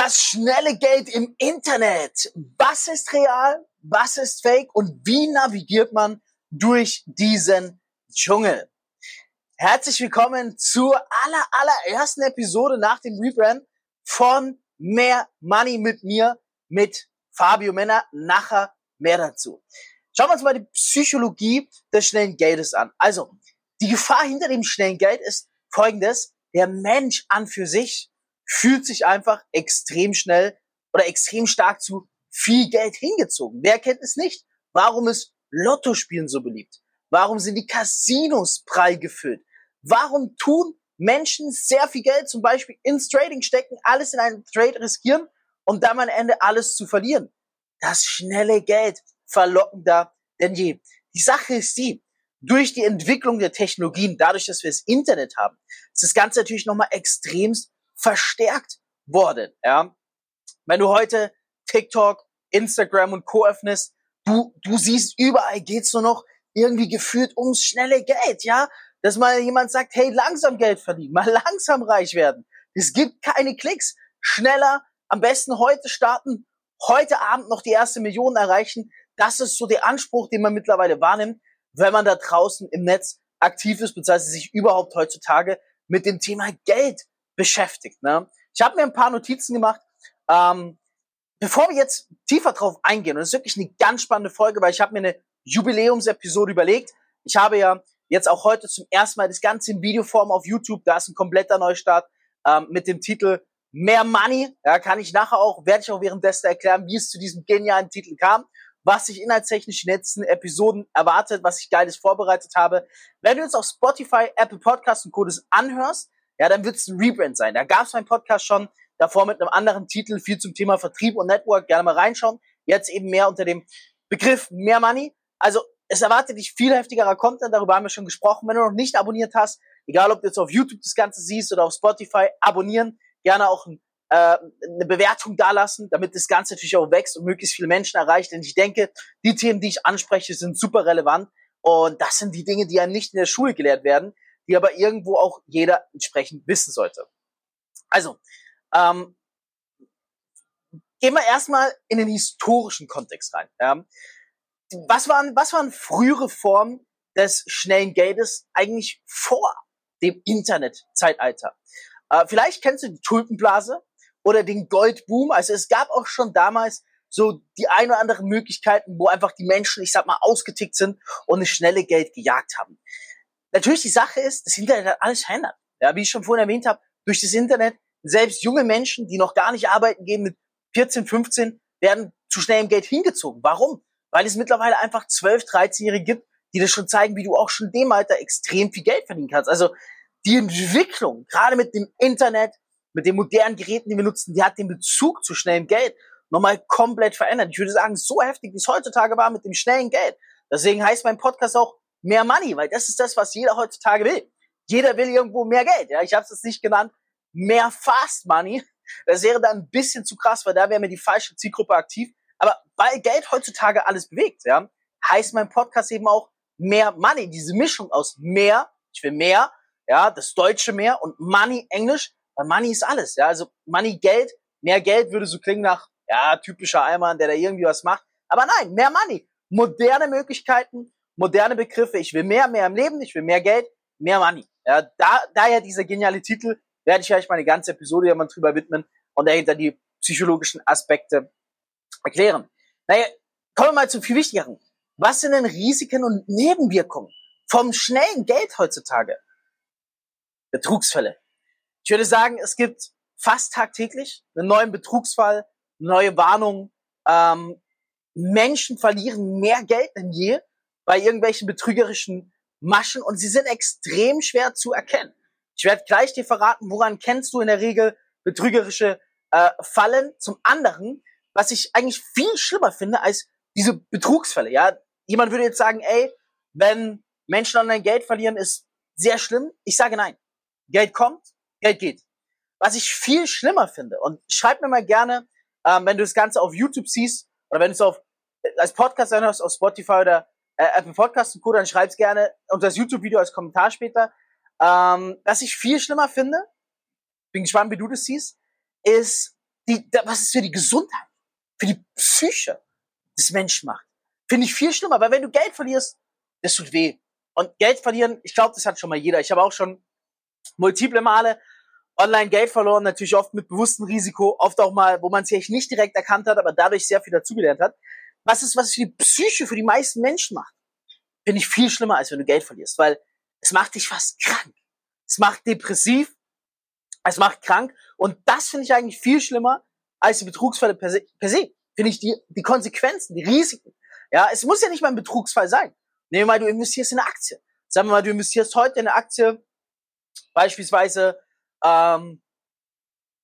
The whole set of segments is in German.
Das schnelle Geld im Internet. Was ist real? Was ist fake? Und wie navigiert man durch diesen Dschungel? Herzlich willkommen zur aller, allerersten Episode nach dem Rebrand von Mehr Money mit mir, mit Fabio Männer. Nachher mehr dazu. Schauen wir uns mal die Psychologie des schnellen Geldes an. Also, die Gefahr hinter dem schnellen Geld ist folgendes. Der Mensch an für sich fühlt sich einfach extrem schnell oder extrem stark zu viel Geld hingezogen. Wer kennt es nicht? Warum ist Lottospielen so beliebt? Warum sind die Casinos prall gefüllt? Warum tun Menschen sehr viel Geld zum Beispiel ins Trading stecken, alles in einen Trade riskieren und dann am Ende alles zu verlieren? Das schnelle Geld verlockender denn je. Die Sache ist die, durch die Entwicklung der Technologien, dadurch, dass wir das Internet haben, ist das Ganze natürlich nochmal extremst verstärkt worden. Ja? Wenn du heute TikTok, Instagram und Co. öffnest, du, du siehst, überall geht's nur noch irgendwie gefühlt ums schnelle Geld, ja? Dass mal jemand sagt, hey, langsam Geld verdienen, mal langsam reich werden. Es gibt keine Klicks. Schneller, am besten heute starten, heute Abend noch die erste Million erreichen. Das ist so der Anspruch, den man mittlerweile wahrnimmt, wenn man da draußen im Netz aktiv ist, beziehungsweise sich überhaupt heutzutage mit dem Thema Geld beschäftigt. Ne? Ich habe mir ein paar Notizen gemacht. Ähm, bevor wir jetzt tiefer drauf eingehen, und das ist wirklich eine ganz spannende Folge, weil ich habe mir eine Jubiläumsepisode überlegt. Ich habe ja jetzt auch heute zum ersten Mal das Ganze in Videoform auf YouTube. Da ist ein kompletter Neustart ähm, mit dem Titel Mehr Money. Ja, kann ich nachher auch, werde ich auch währenddessen erklären, wie es zu diesem genialen Titel kam, was sich inhaltstechnisch in den letzten Episoden erwartet, was ich Geiles vorbereitet habe. Wenn du jetzt auf Spotify, Apple Podcasts und Codes anhörst, ja, dann wird es ein Rebrand sein. Da gab es meinen Podcast schon davor mit einem anderen Titel, viel zum Thema Vertrieb und Network, gerne mal reinschauen. Jetzt eben mehr unter dem Begriff mehr Money. Also es erwartet dich viel heftigerer Content, darüber haben wir schon gesprochen. Wenn du noch nicht abonniert hast, egal ob du jetzt auf YouTube das Ganze siehst oder auf Spotify, abonnieren, gerne auch ein, äh, eine Bewertung dalassen, damit das Ganze natürlich auch wächst und möglichst viele Menschen erreicht. Denn ich denke, die Themen, die ich anspreche, sind super relevant und das sind die Dinge, die einem nicht in der Schule gelehrt werden die aber irgendwo auch jeder entsprechend wissen sollte. Also, ähm, gehen wir erstmal in den historischen Kontext rein. Ja. Was, waren, was waren frühere Formen des schnellen Geldes eigentlich vor dem Internetzeitalter? Äh, vielleicht kennst du die Tulpenblase oder den Goldboom. Also es gab auch schon damals so die ein oder anderen Möglichkeiten, wo einfach die Menschen, ich sag mal, ausgetickt sind und das schnelle Geld gejagt haben. Natürlich die Sache ist, das Internet hat alles verändert. Ja, wie ich schon vorhin erwähnt habe, durch das Internet, selbst junge Menschen, die noch gar nicht arbeiten gehen mit 14, 15, werden zu schnellem Geld hingezogen. Warum? Weil es mittlerweile einfach 12, 13-Jährige gibt, die das schon zeigen, wie du auch schon dem Alter extrem viel Geld verdienen kannst. Also die Entwicklung, gerade mit dem Internet, mit den modernen Geräten, die wir nutzen, die hat den Bezug zu schnellem Geld nochmal komplett verändert. Ich würde sagen, so heftig, wie es heutzutage war mit dem schnellen Geld. Deswegen heißt mein Podcast auch mehr Money, weil das ist das, was jeder heutzutage will. Jeder will irgendwo mehr Geld. Ja, ich habe es jetzt nicht genannt, mehr Fast Money. Das wäre dann ein bisschen zu krass, weil da wäre mir die falsche Zielgruppe aktiv. Aber weil Geld heutzutage alles bewegt, ja, heißt mein Podcast eben auch mehr Money. Diese Mischung aus mehr, ich will mehr, ja, das deutsche mehr und Money Englisch, weil Money ist alles, ja. Also Money Geld, mehr Geld würde so klingen nach, ja, typischer Eimann, der da irgendwie was macht. Aber nein, mehr Money. Moderne Möglichkeiten, moderne Begriffe. Ich will mehr, mehr im Leben, ich will mehr Geld, mehr Money. Ja, da, daher dieser geniale Titel, werde ich euch mal eine ganze Episode ja mal drüber widmen und dahinter die psychologischen Aspekte erklären. Naja, kommen wir mal zu viel Wichtigeren. Was sind denn Risiken und Nebenwirkungen vom schnellen Geld heutzutage? Betrugsfälle. Ich würde sagen, es gibt fast tagtäglich einen neuen Betrugsfall, neue Warnungen. Ähm, Menschen verlieren mehr Geld denn je bei irgendwelchen betrügerischen Maschen und sie sind extrem schwer zu erkennen. Ich werde gleich dir verraten, woran kennst du in der Regel betrügerische äh, Fallen. Zum anderen, was ich eigentlich viel schlimmer finde als diese Betrugsfälle. Ja, jemand würde jetzt sagen, ey, wenn Menschen online Geld verlieren, ist sehr schlimm. Ich sage nein. Geld kommt, Geld geht. Was ich viel schlimmer finde und schreib mir mal gerne, ähm, wenn du das Ganze auf YouTube siehst oder wenn du es auf als Podcast anhörst auf Spotify oder äh, Apple Podcast und Co., dann schreib's gerne unter das YouTube-Video als Kommentar später. Ähm, was ich viel schlimmer finde, bin gespannt, wie du das siehst, ist die, was es für die Gesundheit, für die Psyche des Menschen macht. Finde ich viel schlimmer, weil wenn du Geld verlierst, das tut weh. Und Geld verlieren, ich glaube, das hat schon mal jeder. Ich habe auch schon multiple Male online Geld verloren, natürlich oft mit bewusstem Risiko, oft auch mal, wo man es vielleicht nicht direkt erkannt hat, aber dadurch sehr viel dazugelernt hat. Was ist, was es für die Psyche, für die meisten Menschen macht, finde ich viel schlimmer, als wenn du Geld verlierst, weil es macht dich fast krank. Es macht depressiv, es macht krank und das finde ich eigentlich viel schlimmer als die Betrugsfälle per se. Per se. Finde ich die, die Konsequenzen, die Risiken. Ja, es muss ja nicht mal ein Betrugsfall sein. Nehmen wir mal, du investierst in eine Aktie. Sagen wir mal, du investierst heute in eine Aktie, beispielsweise, ähm,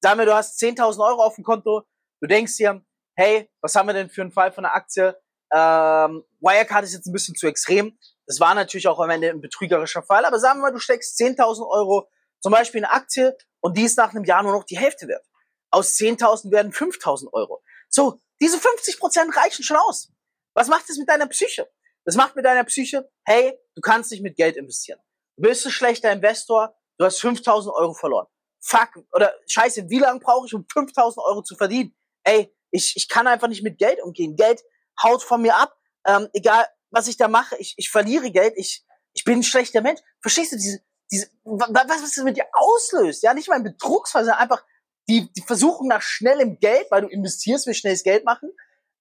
sagen wir, du hast 10.000 Euro auf dem Konto, du denkst dir, hey, was haben wir denn für einen Fall von einer Aktie? Ähm, Wirecard ist jetzt ein bisschen zu extrem. Das war natürlich auch am Ende ein betrügerischer Fall, aber sagen wir mal, du steckst 10.000 Euro zum Beispiel in eine Aktie und die ist nach einem Jahr nur noch die Hälfte wert. Aus 10.000 werden 5.000 Euro. So, diese 50 Prozent reichen schon aus. Was macht das mit deiner Psyche? Das macht mit deiner Psyche, hey, du kannst nicht mit Geld investieren. Du bist ein schlechter Investor, du hast 5000 Euro verloren. Fuck, oder scheiße, wie lange brauche ich, um 5000 Euro zu verdienen? Ey, ich, ich kann einfach nicht mit Geld umgehen. Geld haut von mir ab. Ähm, egal, was ich da mache, ich, ich verliere Geld, ich, ich bin ein schlechter Mensch. Verstehst du diese, diese, was, was das mit dir auslöst? Ja, nicht mal ein Betrugsfall, sondern einfach die, die Versuchung nach schnellem Geld, weil du investierst, willst schnelles Geld machen,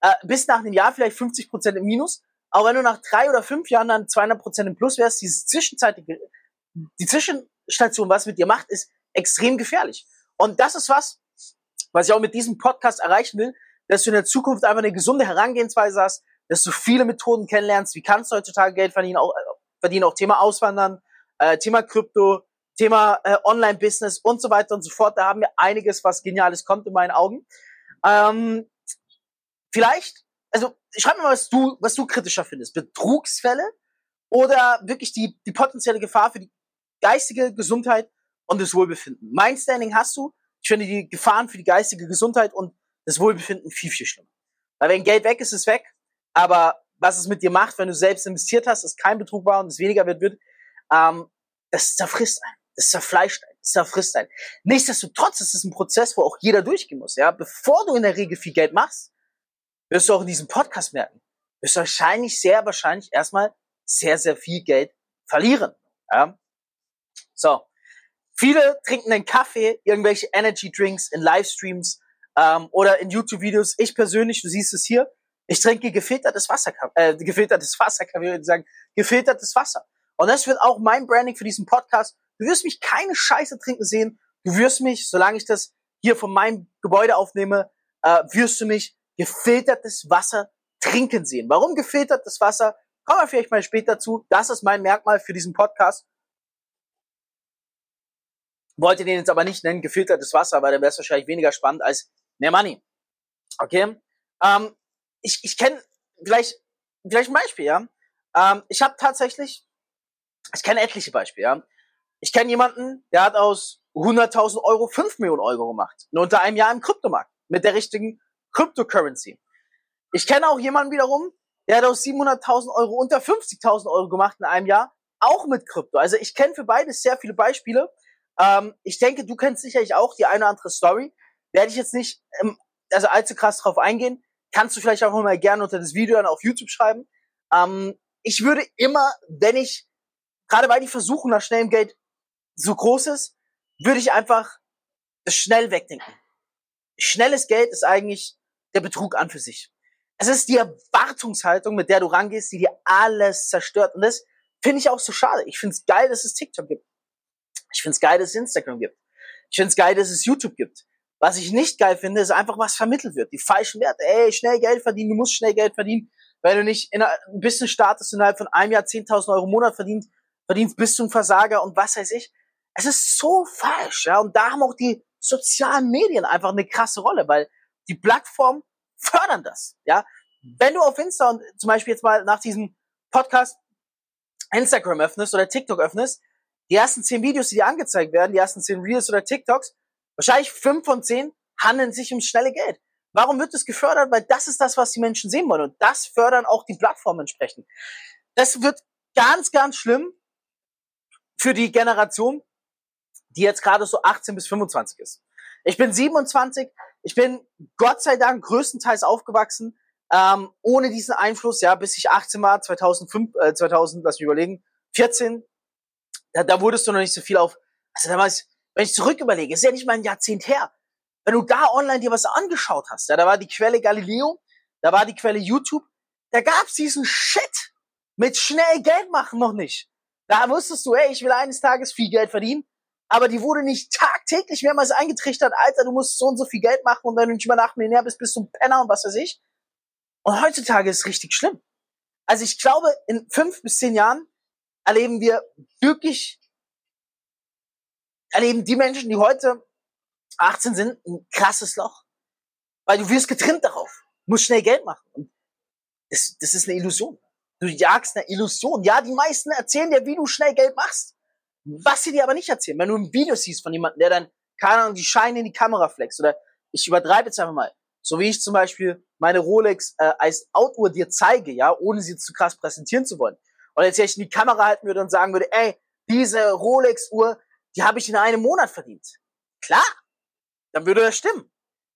äh, bis nach einem Jahr vielleicht 50 Prozent im Minus aber wenn du nach drei oder fünf Jahren dann 200 Prozent im Plus wärst, diese zwischenzeitige, die Zwischenstation, was mit dir macht, ist extrem gefährlich. Und das ist was, was ich auch mit diesem Podcast erreichen will, dass du in der Zukunft einfach eine gesunde Herangehensweise hast, dass du viele Methoden kennenlernst, wie kannst du heutzutage Geld verdienen, auch, äh, verdienen, auch Thema Auswandern, äh, Thema Krypto, Thema äh, Online-Business und so weiter und so fort. Da haben wir einiges, was Geniales kommt in meinen Augen. Ähm, vielleicht also schreib mir mal, was du, was du kritischer findest. Betrugsfälle oder wirklich die, die potenzielle Gefahr für die geistige Gesundheit und das Wohlbefinden. Mein Standing hast du. Ich finde die Gefahren für die geistige Gesundheit und das Wohlbefinden viel, viel schlimmer. Weil wenn Geld weg ist, ist es weg. Aber was es mit dir macht, wenn du selbst investiert hast, ist kein Betrug war und es weniger wird, wird, ähm, das zerfrisst einen. Das zerfleischt einen. Das zerfrisst einen. Nichtsdestotrotz ist es ein Prozess, wo auch jeder durchgehen muss. Ja, bevor du in der Regel viel Geld machst, wirst du auch in diesem Podcast merken, wirst du wahrscheinlich, sehr wahrscheinlich erstmal sehr, sehr viel Geld verlieren. Ja? So. Viele trinken einen Kaffee, irgendwelche Energy Drinks in Livestreams ähm, oder in YouTube-Videos. Ich persönlich, du siehst es hier, ich trinke gefiltertes Wasser, äh, gefiltertes Wasser, kann ich sagen, gefiltertes Wasser. Und das wird auch mein Branding für diesen Podcast. Du wirst mich keine Scheiße trinken sehen. Du wirst mich, solange ich das hier von meinem Gebäude aufnehme, äh, wirst du mich gefiltertes Wasser trinken sehen. Warum gefiltertes Wasser? Kommen wir vielleicht mal später zu. Das ist mein Merkmal für diesen Podcast. Wollte den jetzt aber nicht nennen, gefiltertes Wasser, weil dann wäre wahrscheinlich weniger spannend als mehr Money. Okay? Ähm, ich ich kenne vielleicht, vielleicht ein Beispiel, ja. Ähm, ich habe tatsächlich, ich kenne etliche Beispiele, ja. Ich kenne jemanden, der hat aus 100.000 Euro 5 Millionen Euro gemacht. Nur unter einem Jahr im Kryptomarkt. Mit der richtigen Cryptocurrency. Ich kenne auch jemanden wiederum, der hat aus 700.000 Euro unter 50.000 Euro gemacht in einem Jahr, auch mit Krypto. Also ich kenne für beides sehr viele Beispiele. Ähm, ich denke, du kennst sicherlich auch die eine oder andere Story. Werde ich jetzt nicht ähm, also allzu krass drauf eingehen. Kannst du vielleicht auch mal gerne unter das Video dann auf YouTube schreiben. Ähm, ich würde immer, wenn ich, gerade weil die Versuchung nach schnellem Geld so groß ist, würde ich einfach das schnell wegdenken. Schnelles Geld ist eigentlich der Betrug an für sich. Es ist die Erwartungshaltung, mit der du rangehst, die dir alles zerstört. Und das finde ich auch so schade. Ich finde es geil, dass es TikTok gibt. Ich finde es geil, dass es Instagram gibt. Ich finde es geil, dass es YouTube gibt. Was ich nicht geil finde, ist einfach, was vermittelt wird. Die falschen Werte. Ey, schnell Geld verdienen, du musst schnell Geld verdienen. Wenn du nicht in ein bisschen startest, innerhalb von einem Jahr 10.000 Euro im Monat verdient, verdienst, bist du ein Versager und was weiß ich. Es ist so falsch, ja. Und da haben auch die sozialen Medien einfach eine krasse Rolle, weil die Plattformen fördern das. Ja, wenn du auf Insta und zum Beispiel jetzt mal nach diesem Podcast Instagram öffnest oder TikTok öffnest, die ersten zehn Videos, die dir angezeigt werden, die ersten zehn Reels oder TikToks, wahrscheinlich fünf von zehn handeln sich um schnelle Geld. Warum wird das gefördert? Weil das ist das, was die Menschen sehen wollen. Und das fördern auch die Plattformen entsprechend. Das wird ganz, ganz schlimm für die Generation, die jetzt gerade so 18 bis 25 ist. Ich bin 27, ich bin Gott sei Dank größtenteils aufgewachsen, ähm, ohne diesen Einfluss, ja, bis ich 18 war, 2005, äh, 2000, lass mich überlegen, 14, da, da wurdest du noch nicht so viel auf, also damals, wenn ich zurück überlege, ist ja nicht mal ein Jahrzehnt her. Wenn du da online dir was angeschaut hast, ja, da war die Quelle Galileo, da war die Quelle YouTube, da gab's diesen Shit mit schnell Geld machen noch nicht. Da wusstest du, ey, ich will eines Tages viel Geld verdienen, aber die wurde nicht tagtäglich mehrmals eingetrichtert, Alter, du musst so und so viel Geld machen und wenn du nicht über Nacht Millionär bist, bist du ein Penner und was weiß ich. Und heutzutage ist es richtig schlimm. Also ich glaube, in fünf bis zehn Jahren erleben wir wirklich, erleben die Menschen, die heute 18 sind, ein krasses Loch. Weil du wirst getrimmt darauf. Musst schnell Geld machen. Und das, das ist eine Illusion. Du jagst eine Illusion. Ja, die meisten erzählen dir, wie du schnell Geld machst. Was sie dir aber nicht erzählen, wenn du ein Video siehst von jemandem, der dann, keine Ahnung, die Scheine in die Kamera flext, oder ich übertreibe jetzt einfach mal, so wie ich zum Beispiel meine Rolex äh, als Outuhr dir zeige, ja, ohne sie zu krass präsentieren zu wollen. Und jetzt ich in die Kamera halten würde und sagen würde, ey, diese Rolex-Uhr, die habe ich in einem Monat verdient. Klar, dann würde das stimmen.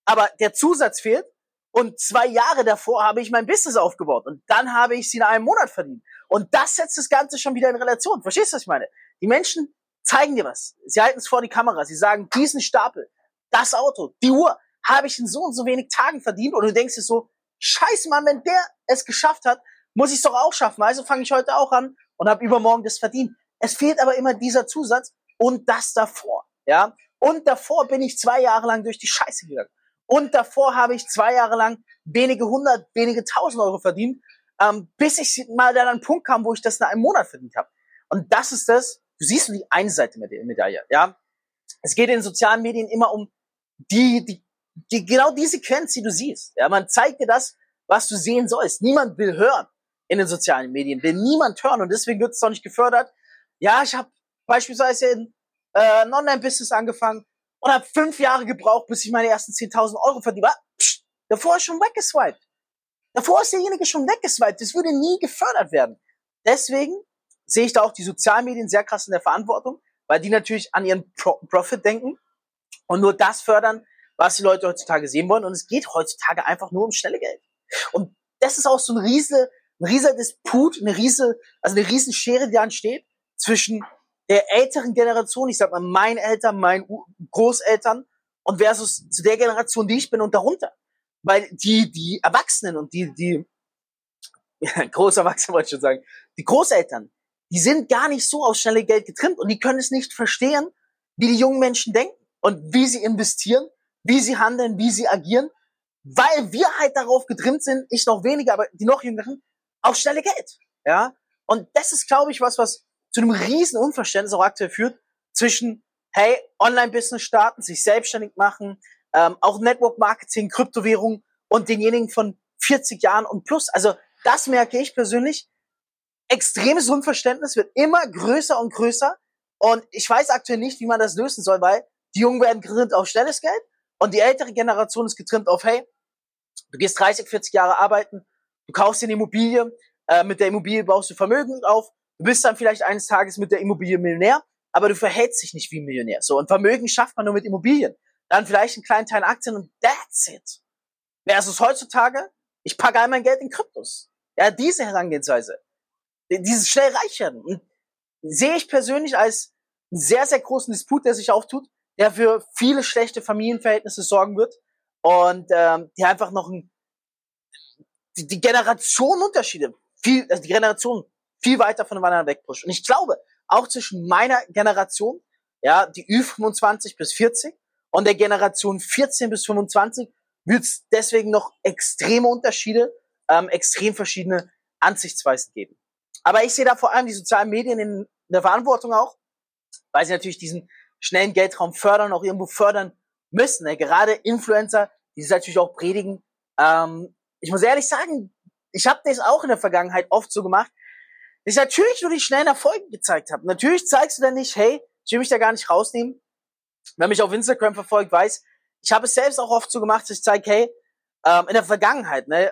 Aber der Zusatz fehlt und zwei Jahre davor habe ich mein Business aufgebaut und dann habe ich sie in einem Monat verdient. Und das setzt das Ganze schon wieder in Relation. Verstehst du, was ich meine? Die Menschen zeigen dir was. Sie halten es vor die Kamera. Sie sagen, diesen Stapel, das Auto, die Uhr habe ich in so und so wenig Tagen verdient. Und du denkst dir so, scheiße Mann, wenn der es geschafft hat, muss ich es doch auch schaffen. Also fange ich heute auch an und habe übermorgen das verdient. Es fehlt aber immer dieser Zusatz und das davor. Ja, und davor bin ich zwei Jahre lang durch die Scheiße gegangen. Und davor habe ich zwei Jahre lang wenige hundert, wenige tausend Euro verdient, ähm, bis ich mal dann an einen Punkt kam, wo ich das in einem Monat verdient habe. Und das ist das, du siehst nur die eine Seite der Medaille, ja. Es geht in sozialen Medien immer um die, die, die, genau die Sequenz, die du siehst. Ja, man zeigt dir das, was du sehen sollst. Niemand will hören in den sozialen Medien, will niemand hören und deswegen wird es doch nicht gefördert. Ja, ich habe beispielsweise in, äh, ein Online-Business angefangen und habe fünf Jahre gebraucht, bis ich meine ersten 10.000 Euro verdiene. Davor ist schon weggeswiped. Davor ist derjenige schon weggeswiped. Das würde nie gefördert werden. Deswegen sehe ich da auch die Sozialmedien sehr krass in der Verantwortung, weil die natürlich an ihren Pro Profit denken und nur das fördern, was die Leute heutzutage sehen wollen. Und es geht heutzutage einfach nur um schnelle Geld. Und das ist auch so ein riese, ein rieser Disput, eine riese, also eine riesen Schere, die da entsteht zwischen der älteren Generation, ich sag mal, meinen Eltern, meinen Großeltern und versus zu der Generation, die ich bin und darunter. Weil die, die Erwachsenen und die, die, ja, Großerwachsene wollte ich schon sagen, die Großeltern, die sind gar nicht so auf schnelle Geld getrimmt und die können es nicht verstehen, wie die jungen Menschen denken und wie sie investieren, wie sie handeln, wie sie agieren, weil wir halt darauf getrimmt sind, ich noch weniger, aber die noch jüngeren, auf schnelle Geld. Ja, und das ist, glaube ich, was, was zu einem riesen Unverständnis auch aktuell führt zwischen, hey, Online-Business starten, sich selbstständig machen, ähm, auch Network-Marketing, Kryptowährung und denjenigen von 40 Jahren und plus. Also das merke ich persönlich, extremes Unverständnis wird immer größer und größer. Und ich weiß aktuell nicht, wie man das lösen soll, weil die Jungen werden getrimmt auf schnelles Geld und die ältere Generation ist getrimmt auf, hey, du gehst 30, 40 Jahre arbeiten, du kaufst dir eine Immobilie, äh, mit der Immobilie baust du Vermögen auf, du bist dann vielleicht eines Tages mit der Immobilie Millionär, aber du verhältst dich nicht wie ein Millionär. So, und Vermögen schafft man nur mit Immobilien. Dann vielleicht einen kleinen Teil Aktien und that's it. Versus heutzutage, ich packe all mein Geld in Kryptos. Ja, diese Herangehensweise dieses schnell reich werden. Sehe ich persönlich als einen sehr, sehr großen Disput, der sich auftut, der für viele schlechte Familienverhältnisse sorgen wird und ähm, die einfach noch ein, die, die Generationenunterschiede, viel, also die Generation viel weiter voneinander wegpusht. Und ich glaube, auch zwischen meiner Generation, ja, die Ü25 bis 40 und der Generation 14 bis 25 wird es deswegen noch extreme Unterschiede, ähm, extrem verschiedene Ansichtsweisen geben. Aber ich sehe da vor allem die sozialen Medien in der Verantwortung auch, weil sie natürlich diesen schnellen Geldraum fördern, auch irgendwo fördern müssen. Ne? Gerade Influencer, die es natürlich auch predigen. Ähm, ich muss ehrlich sagen, ich habe das auch in der Vergangenheit oft so gemacht, dass ich natürlich nur die schnellen Erfolge gezeigt habe. Natürlich zeigst du dann nicht, hey, ich will mich da gar nicht rausnehmen. Wer mich auf Instagram verfolgt, weiß, ich habe es selbst auch oft so gemacht, dass ich zeige, hey, ähm, in der Vergangenheit, ne,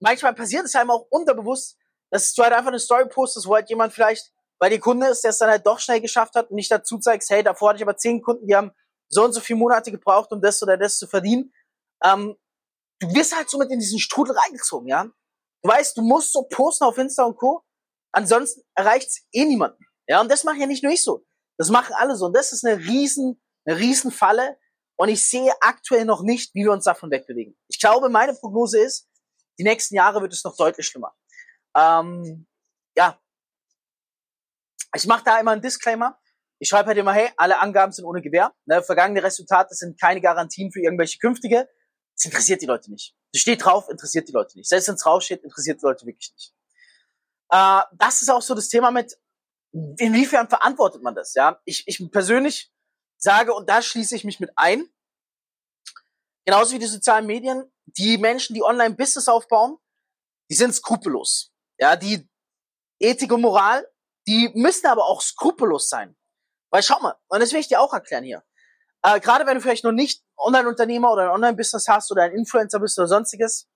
manchmal passiert es einem auch unterbewusst, dass du halt einfach eine Story postest, wo halt jemand vielleicht bei dir Kunde ist, der es dann halt doch schnell geschafft hat und nicht dazu zeigst, hey, davor hatte ich aber zehn Kunden, die haben so und so viele Monate gebraucht, um das oder das zu verdienen. ähm, du wirst halt so mit in diesen Strudel reingezogen, ja. Du weißt, du musst so posten auf Insta und Co. Ansonsten erreicht's eh niemanden. Ja, und das mache ja nicht nur ich so. Das machen alle so. Und das ist eine riesen, eine riesen Falle. Und ich sehe aktuell noch nicht, wie wir uns davon wegbewegen. Ich glaube, meine Prognose ist, die nächsten Jahre wird es noch deutlich schlimmer. Ähm, ja. Ich mache da immer einen Disclaimer. Ich schreibe halt immer, hey, alle Angaben sind ohne Gewähr. Ne, vergangene Resultate sind keine Garantien für irgendwelche künftige. Das interessiert die Leute nicht. Das steht drauf, interessiert die Leute nicht. Selbst wenn es draufsteht, interessiert die Leute wirklich nicht. Äh, das ist auch so das Thema mit, inwiefern verantwortet man das? Ja, ich, ich persönlich sage, und da schließe ich mich mit ein, genauso wie die sozialen Medien, die Menschen, die Online-Business aufbauen, die sind skrupellos. Ja, die Ethik und Moral, die müssen aber auch skrupellos sein. Weil schau mal, und das will ich dir auch erklären hier. Äh, Gerade wenn du vielleicht noch nicht Online-Unternehmer oder ein Online-Business hast oder ein Influencer bist oder sonstiges,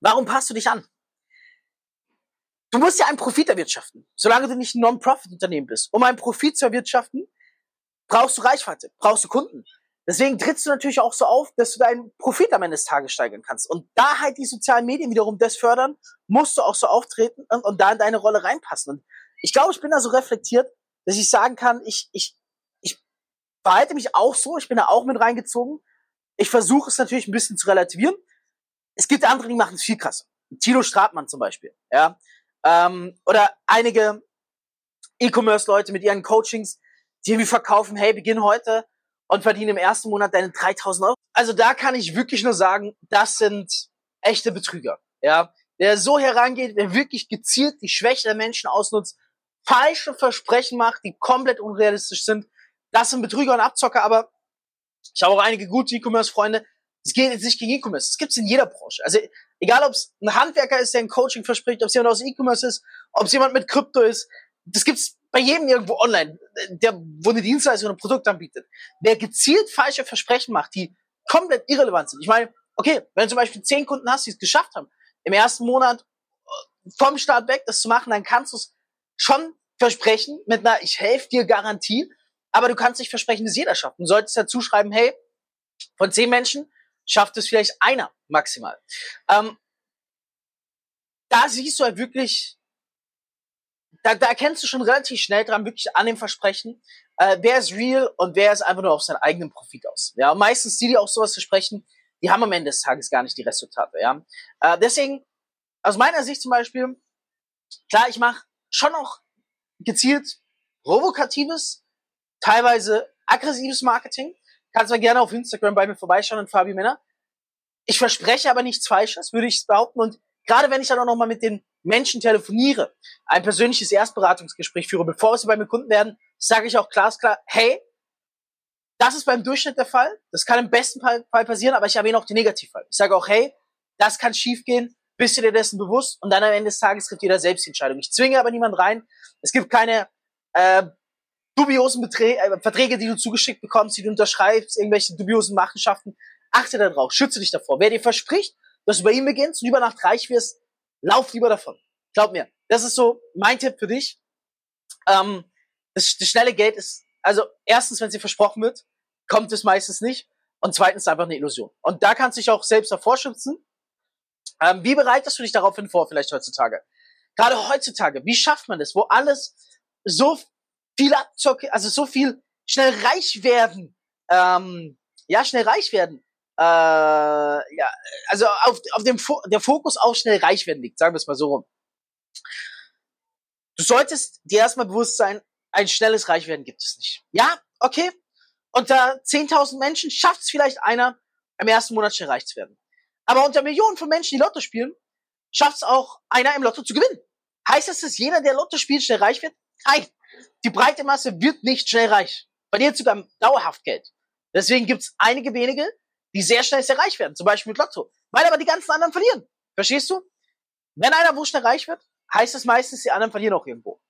warum passt du dich an? Du musst ja einen Profit erwirtschaften, solange du nicht ein Non-Profit-Unternehmen bist. Um einen Profit zu erwirtschaften, brauchst du Reichweite, brauchst du Kunden. Deswegen trittst du natürlich auch so auf, dass du deinen Profit am Ende des Tages steigern kannst. Und da halt die sozialen Medien wiederum das fördern, musst du auch so auftreten und, und da in deine Rolle reinpassen. Und ich glaube, ich bin da so reflektiert, dass ich sagen kann, ich, ich, ich verhalte mich auch so, ich bin da auch mit reingezogen. Ich versuche es natürlich ein bisschen zu relativieren. Es gibt andere, die machen es viel krasser. Tilo Stratmann zum Beispiel, ja. Ähm, oder einige E-Commerce-Leute mit ihren Coachings, die irgendwie verkaufen, hey, beginn heute und verdiene im ersten Monat deine 3000 Euro. Also da kann ich wirklich nur sagen, das sind echte Betrüger, ja. Der so herangeht, der wirklich gezielt die Schwäche der Menschen ausnutzt, falsche Versprechen macht, die komplett unrealistisch sind. Das sind Betrüger und Abzocker, aber ich habe auch einige gute E-Commerce-Freunde. Es geht jetzt nicht gegen E-Commerce. Es gibt es in jeder Branche. Also egal, ob es ein Handwerker ist, der ein Coaching verspricht, ob es jemand aus E-Commerce ist, ob es jemand mit Krypto ist. Das gibt's bei jedem irgendwo online, der wo eine Dienstleistung oder ein Produkt anbietet. Wer gezielt falsche Versprechen macht, die komplett irrelevant sind. Ich meine, okay, wenn du zum Beispiel zehn Kunden hast, die es geschafft haben, im ersten Monat äh, vom Start weg das zu machen, dann kannst du es schon versprechen mit einer Ich helfe dir Garantie, aber du kannst nicht versprechen, dass jeder schafft. Du solltest dazu schreiben, hey, von zehn Menschen schafft es vielleicht einer maximal. Ähm, da siehst du halt wirklich, da, da erkennst du schon relativ schnell dran, wirklich an dem Versprechen, äh, wer ist real und wer ist einfach nur auf seinen eigenen Profit aus. Ja, und meistens die, die auch sowas versprechen, die haben am Ende des Tages gar nicht die Resultate. Ja, äh, deswegen aus meiner Sicht zum Beispiel, klar, ich mache schon noch gezielt provokatives, teilweise aggressives Marketing. Kannst mal gerne auf Instagram bei mir vorbeischauen und Fabi Männer. Ich verspreche aber nichts Falsches, würde ich behaupten. Und gerade wenn ich dann auch nochmal mit den Menschen telefoniere, ein persönliches Erstberatungsgespräch führe, bevor sie bei mir Kunden werden, sage ich auch glasklar, hey, das ist beim Durchschnitt der Fall. Das kann im besten Fall passieren, aber ich erwähne auch den Negativfall. Ich sage auch, hey, das kann schiefgehen, bist du dir dessen bewusst und dann am Ende des Tages trifft jeder selbst die Entscheidung. Ich zwinge aber niemand rein. Es gibt keine äh, dubiosen Beträ äh, Verträge, die du zugeschickt bekommst, die du unterschreibst, irgendwelche dubiosen Machenschaften. Achte darauf, schütze dich davor. Wer dir verspricht, dass du bei ihm beginnst und über Nacht reich wirst, lauf lieber davon. Glaub mir, das ist so mein Tipp für dich. Ähm, das, das schnelle Geld ist, also erstens, wenn es dir versprochen wird, kommt es meistens nicht. Und zweitens einfach eine Illusion. Und da kannst du dich auch selbst davor schützen. Ähm, wie bereitest du dich daraufhin vor, vielleicht heutzutage? Gerade heutzutage, wie schafft man das, wo alles so viel abzocke, also so viel schnell reich werden, ähm, ja, schnell reich werden, äh, ja, also auf, auf dem Fo der Fokus auf schnell reich werden liegt, sagen wir es mal so rum. Du solltest dir erstmal bewusst sein, ein schnelles Reichwerden gibt es nicht. Ja, okay. Unter 10.000 Menschen schafft es vielleicht einer, im ersten Monat schnell reich zu werden. Aber unter Millionen von Menschen, die Lotto spielen, schafft es auch einer im Lotto zu gewinnen. Heißt das, dass jeder, der Lotto spielt, schnell reich wird? Nein. Die breite Masse wird nicht schnell reich. Verliert sogar dauerhaft Geld. Deswegen gibt es einige wenige, die sehr schnell sehr reich werden, zum Beispiel mit Lotto, weil aber die ganzen anderen verlieren. Verstehst du? Wenn einer wo schnell reich wird, heißt das meistens, die anderen verlieren auch irgendwo.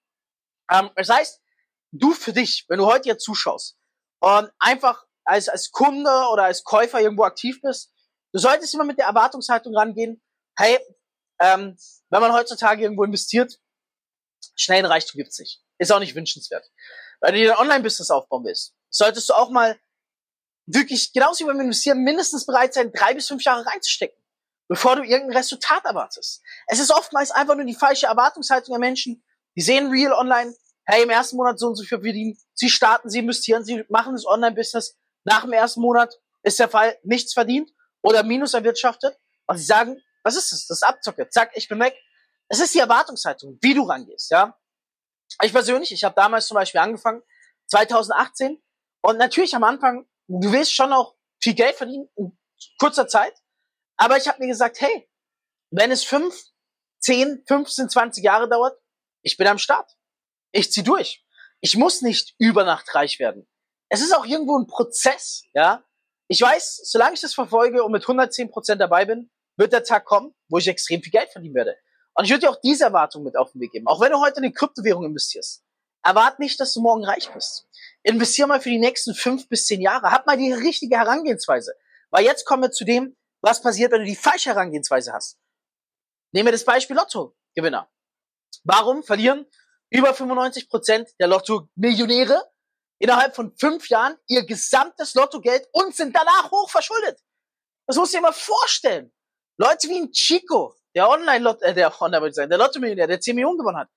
Ähm, das heißt, du für dich, wenn du heute hier zuschaust und einfach als, als Kunde oder als Käufer irgendwo aktiv bist, du solltest immer mit der Erwartungshaltung rangehen, hey, ähm, wenn man heutzutage irgendwo investiert, schnellen Reichtum gibt's nicht. Ist auch nicht wünschenswert. Wenn du dir ein Online-Business aufbauen willst, solltest du auch mal wirklich, genauso wie beim Investieren, mindestens bereit sein, drei bis fünf Jahre reinzustecken, bevor du irgendein Resultat erwartest. Es ist oftmals einfach nur die falsche Erwartungshaltung der Menschen. Die sehen Real online, hey, im ersten Monat so und so viel verdienen. Sie starten, sie investieren, sie machen das Online-Business. Nach dem ersten Monat ist der Fall nichts verdient oder Minus erwirtschaftet. Und sie sagen, was ist das? Das ist Abzocke. Zack, ich bin weg. Es ist die Erwartungshaltung, wie du rangehst, ja. Ich persönlich, ich habe damals zum Beispiel angefangen, 2018, und natürlich am Anfang, du willst schon auch viel Geld verdienen in kurzer Zeit, aber ich habe mir gesagt, hey, wenn es fünf, zehn, 15, 20 Jahre dauert, ich bin am Start. Ich zieh durch. Ich muss nicht über Nacht reich werden. Es ist auch irgendwo ein Prozess, ja. Ich weiß, solange ich das verfolge und mit 110 Prozent dabei bin, wird der Tag kommen, wo ich extrem viel Geld verdienen werde. Und ich würde dir auch diese Erwartung mit auf den Weg geben. Auch wenn du heute in eine Kryptowährung investierst, erwart nicht, dass du morgen reich bist. Investier mal für die nächsten fünf bis zehn Jahre. Hab mal die richtige Herangehensweise. Weil jetzt kommen wir zu dem, was passiert, wenn du die falsche Herangehensweise hast. Nehmen wir das Beispiel Lotto-Gewinner. Warum verlieren über 95 Prozent der Lotto-Millionäre innerhalb von fünf Jahren ihr gesamtes Lottogeld und sind danach hoch verschuldet? Das musst du dir mal vorstellen. Leute wie ein Chico, der Online-Lotto, äh, der Online würde ich sagen, der Lotto-Millionär, der 10 Millionen gewonnen hat.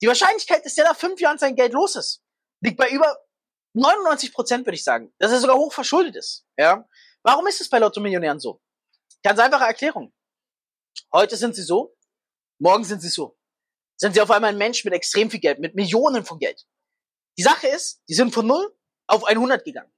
Die Wahrscheinlichkeit, dass der nach fünf Jahren sein Geld los ist, liegt bei über 99 Prozent, würde ich sagen, dass er sogar hoch verschuldet ist. Ja? Warum ist es bei Lotto-Millionären so? Ganz einfache Erklärung. Heute sind sie so, morgen sind sie so. Sind sie auf einmal ein Mensch mit extrem viel Geld, mit Millionen von Geld. Die Sache ist, die sind von 0 auf 100 gegangen.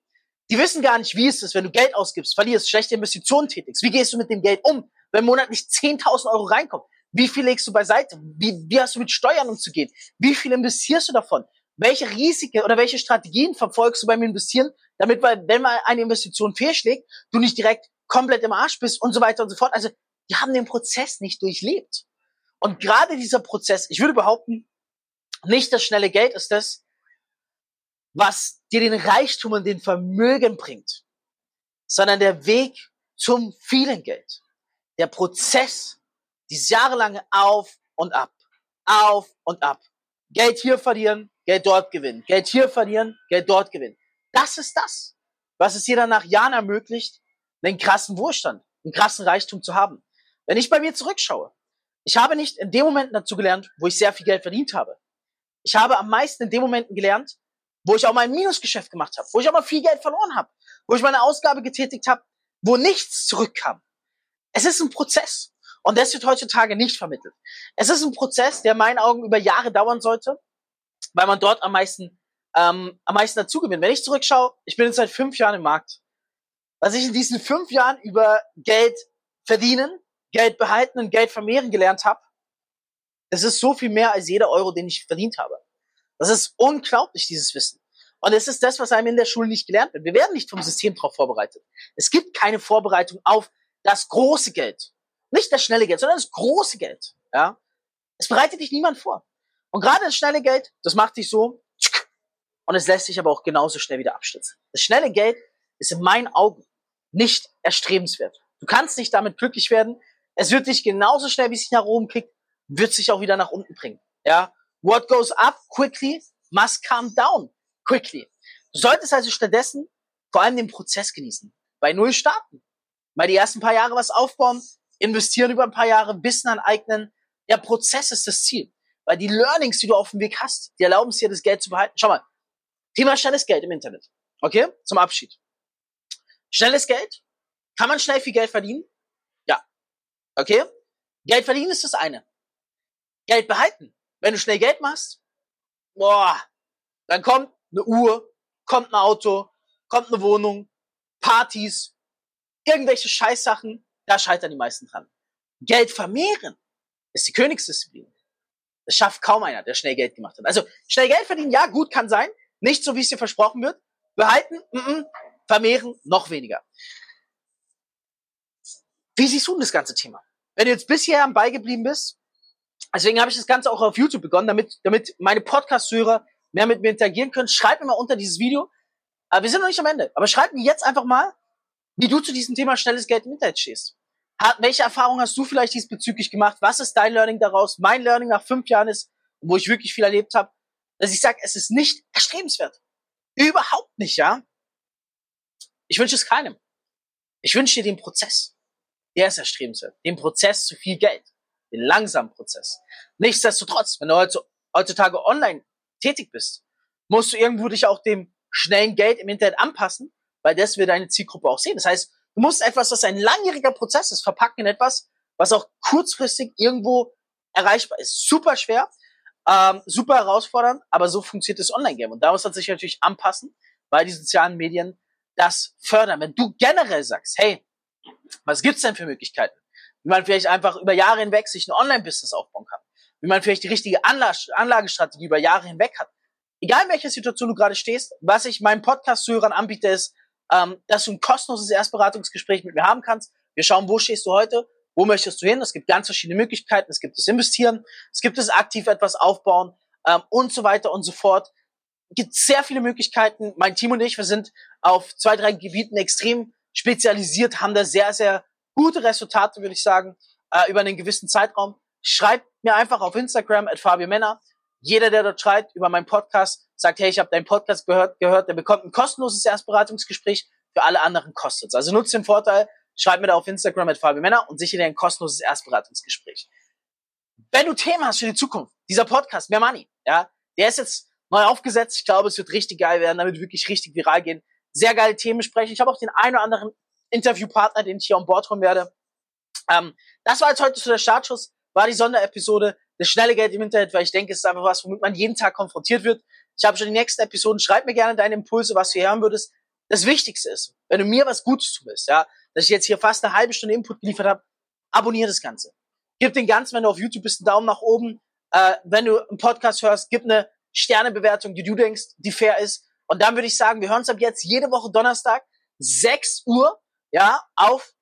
Die wissen gar nicht, wie es ist, wenn du Geld ausgibst, verlierst, schlechte Investitionen tätigst. Wie gehst du mit dem Geld um, wenn monatlich 10.000 Euro reinkommen? Wie viel legst du beiseite? Wie, wie hast du mit Steuern umzugehen? Wie viel investierst du davon? Welche Risiken oder welche Strategien verfolgst du beim Investieren, damit, weil, wenn mal eine Investition fehlschlägt, du nicht direkt komplett im Arsch bist und so weiter und so fort. Also, die haben den Prozess nicht durchlebt. Und gerade dieser Prozess, ich würde behaupten, nicht das schnelle Geld ist das, was dir den Reichtum und den Vermögen bringt, sondern der Weg zum vielen Geld. Der Prozess, dieses jahrelange Auf und Ab, auf und ab. Geld hier verlieren, Geld dort gewinnen, Geld hier verlieren, Geld dort gewinnen. Das ist das, was es dir dann nach Jahren ermöglicht, einen krassen Wohlstand, einen krassen Reichtum zu haben. Wenn ich bei mir zurückschaue, ich habe nicht in dem Moment dazu gelernt, wo ich sehr viel Geld verdient habe. Ich habe am meisten in den Momenten gelernt, wo ich auch mal ein Minusgeschäft gemacht habe, wo ich auch mal viel Geld verloren habe, wo ich meine Ausgabe getätigt habe, wo nichts zurückkam. Es ist ein Prozess und das wird heutzutage nicht vermittelt. Es ist ein Prozess, der in meinen Augen über Jahre dauern sollte weil man dort am meisten, ähm, am meisten dazu gewinnt. Wenn ich zurückschaue, ich bin jetzt seit fünf Jahren im Markt. Was ich in diesen fünf Jahren über Geld verdienen, Geld behalten und Geld vermehren gelernt habe, das ist so viel mehr als jeder Euro, den ich verdient habe. Das ist unglaublich, dieses Wissen. Und es ist das, was einem in der Schule nicht gelernt wird. Wir werden nicht vom System darauf vorbereitet. Es gibt keine Vorbereitung auf das große Geld. Nicht das schnelle Geld, sondern das große Geld. Ja? Es bereitet dich niemand vor. Und gerade das schnelle Geld, das macht dich so und es lässt sich aber auch genauso schnell wieder abstützen. Das schnelle Geld ist in meinen Augen nicht erstrebenswert. Du kannst nicht damit glücklich werden. Es wird dich genauso schnell, wie es sich nach oben kickt, wird sich auch wieder nach unten bringen. Ja, what goes up quickly must come down quickly. Du solltest also stattdessen vor allem den Prozess genießen. Bei Null starten. Mal die ersten paar Jahre was aufbauen, investieren über ein paar Jahre, Wissen aneignen. Der Prozess ist das Ziel. Weil die Learnings, die du auf dem Weg hast, die erlauben es dir, das Geld zu behalten. Schau mal, Thema schnelles Geld im Internet. Okay? Zum Abschied. Schnelles Geld? Kann man schnell viel Geld verdienen? Ja. Okay? Geld verdienen ist das eine. Geld behalten. Wenn du schnell Geld machst, boah, dann kommt eine Uhr, kommt ein Auto, kommt eine Wohnung, Partys, irgendwelche Scheißsachen, da scheitern die meisten dran. Geld vermehren ist die Königsdisziplin. Das schafft kaum einer, der schnell Geld gemacht hat. Also schnell Geld verdienen, ja, gut, kann sein. Nicht so, wie es dir versprochen wird. Behalten, mm -mm, vermehren, noch weniger. Wie siehst du denn das ganze Thema? Wenn du jetzt bisher am Ball geblieben bist, deswegen habe ich das Ganze auch auf YouTube begonnen, damit, damit meine Podcast-Hörer mehr mit mir interagieren können. Schreib mir mal unter dieses Video. Aber wir sind noch nicht am Ende. Aber schreib mir jetzt einfach mal, wie du zu diesem Thema schnelles Geld im Internet stehst. Hat, welche Erfahrungen hast du vielleicht diesbezüglich gemacht? Was ist dein Learning daraus? Mein Learning nach fünf Jahren ist, wo ich wirklich viel erlebt habe, dass ich sage, es ist nicht erstrebenswert. Überhaupt nicht, ja. Ich wünsche es keinem. Ich wünsche dir den Prozess. Der ist erstrebenswert. Den Prozess zu viel Geld. Den langsamen Prozess. Nichtsdestotrotz, wenn du heutzutage online tätig bist, musst du irgendwo dich auch dem schnellen Geld im Internet anpassen, weil das wir deine Zielgruppe auch sehen. Das heißt, du musst etwas, was ein langjähriger Prozess ist, verpacken in etwas, was auch kurzfristig irgendwo erreichbar ist. Super schwer, ähm, super herausfordernd, aber so funktioniert das Online-Game. Und da muss man sich natürlich anpassen, weil die sozialen Medien das fördern. Wenn du generell sagst, hey, was gibt's denn für Möglichkeiten? Wie man vielleicht einfach über Jahre hinweg sich ein Online-Business aufbauen kann. Wie man vielleicht die richtige Anlagestrategie über Jahre hinweg hat. Egal in welcher Situation du gerade stehst, was ich meinen Podcast-Zuhörern anbiete, ist, ähm, dass du ein kostenloses Erstberatungsgespräch mit mir haben kannst. Wir schauen, wo stehst du heute, wo möchtest du hin? Es gibt ganz verschiedene Möglichkeiten. Es gibt das Investieren, es gibt das aktiv etwas aufbauen ähm, und so weiter und so fort. Es gibt sehr viele Möglichkeiten. Mein Team und ich, wir sind auf zwei, drei Gebieten extrem spezialisiert, haben da sehr, sehr gute Resultate, würde ich sagen, äh, über einen gewissen Zeitraum. Schreibt mir einfach auf Instagram at Fabio Männer. Jeder, der dort schreibt über meinen Podcast, sagt, hey, ich habe deinen Podcast gehört, gehört, der bekommt ein kostenloses Erstberatungsgespräch. Für alle anderen kostet es. Also nutzt den Vorteil, schreib mir da auf Instagram mit Fabio Männer und sichere dir ein kostenloses Erstberatungsgespräch. Wenn du Themen hast für die Zukunft, dieser Podcast, mehr Money, ja, der ist jetzt neu aufgesetzt. Ich glaube, es wird richtig geil werden, damit wirklich richtig viral gehen. Sehr geile Themen sprechen. Ich habe auch den einen oder anderen Interviewpartner, den ich hier an Bord holen werde. Ähm, das war jetzt heute zu der Startschuss, war die Sonderepisode, das schnelle Geld im Internet, weil ich denke, es ist einfach was, womit man jeden Tag konfrontiert wird. Ich habe schon die nächsten Episoden. Schreib mir gerne deine Impulse, was du hören würdest. Das Wichtigste ist, wenn du mir was Gutes tust, ja, dass ich jetzt hier fast eine halbe Stunde Input geliefert habe, abonniere das Ganze. Gib den Ganzen, wenn du auf YouTube bist, einen Daumen nach oben. Äh, wenn du einen Podcast hörst, gib eine Sternebewertung, die du denkst, die fair ist. Und dann würde ich sagen, wir hören uns ab jetzt jede Woche Donnerstag, 6 Uhr, ja, auf,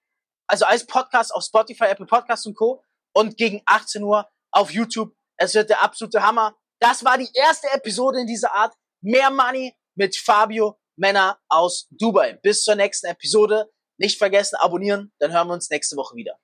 also als Podcast auf Spotify, Apple Podcasts und Co. Und gegen 18 Uhr auf YouTube. Es wird der absolute Hammer. Das war die erste Episode in dieser Art. Mehr Money mit Fabio Männer aus Dubai. Bis zur nächsten Episode. Nicht vergessen, abonnieren, dann hören wir uns nächste Woche wieder.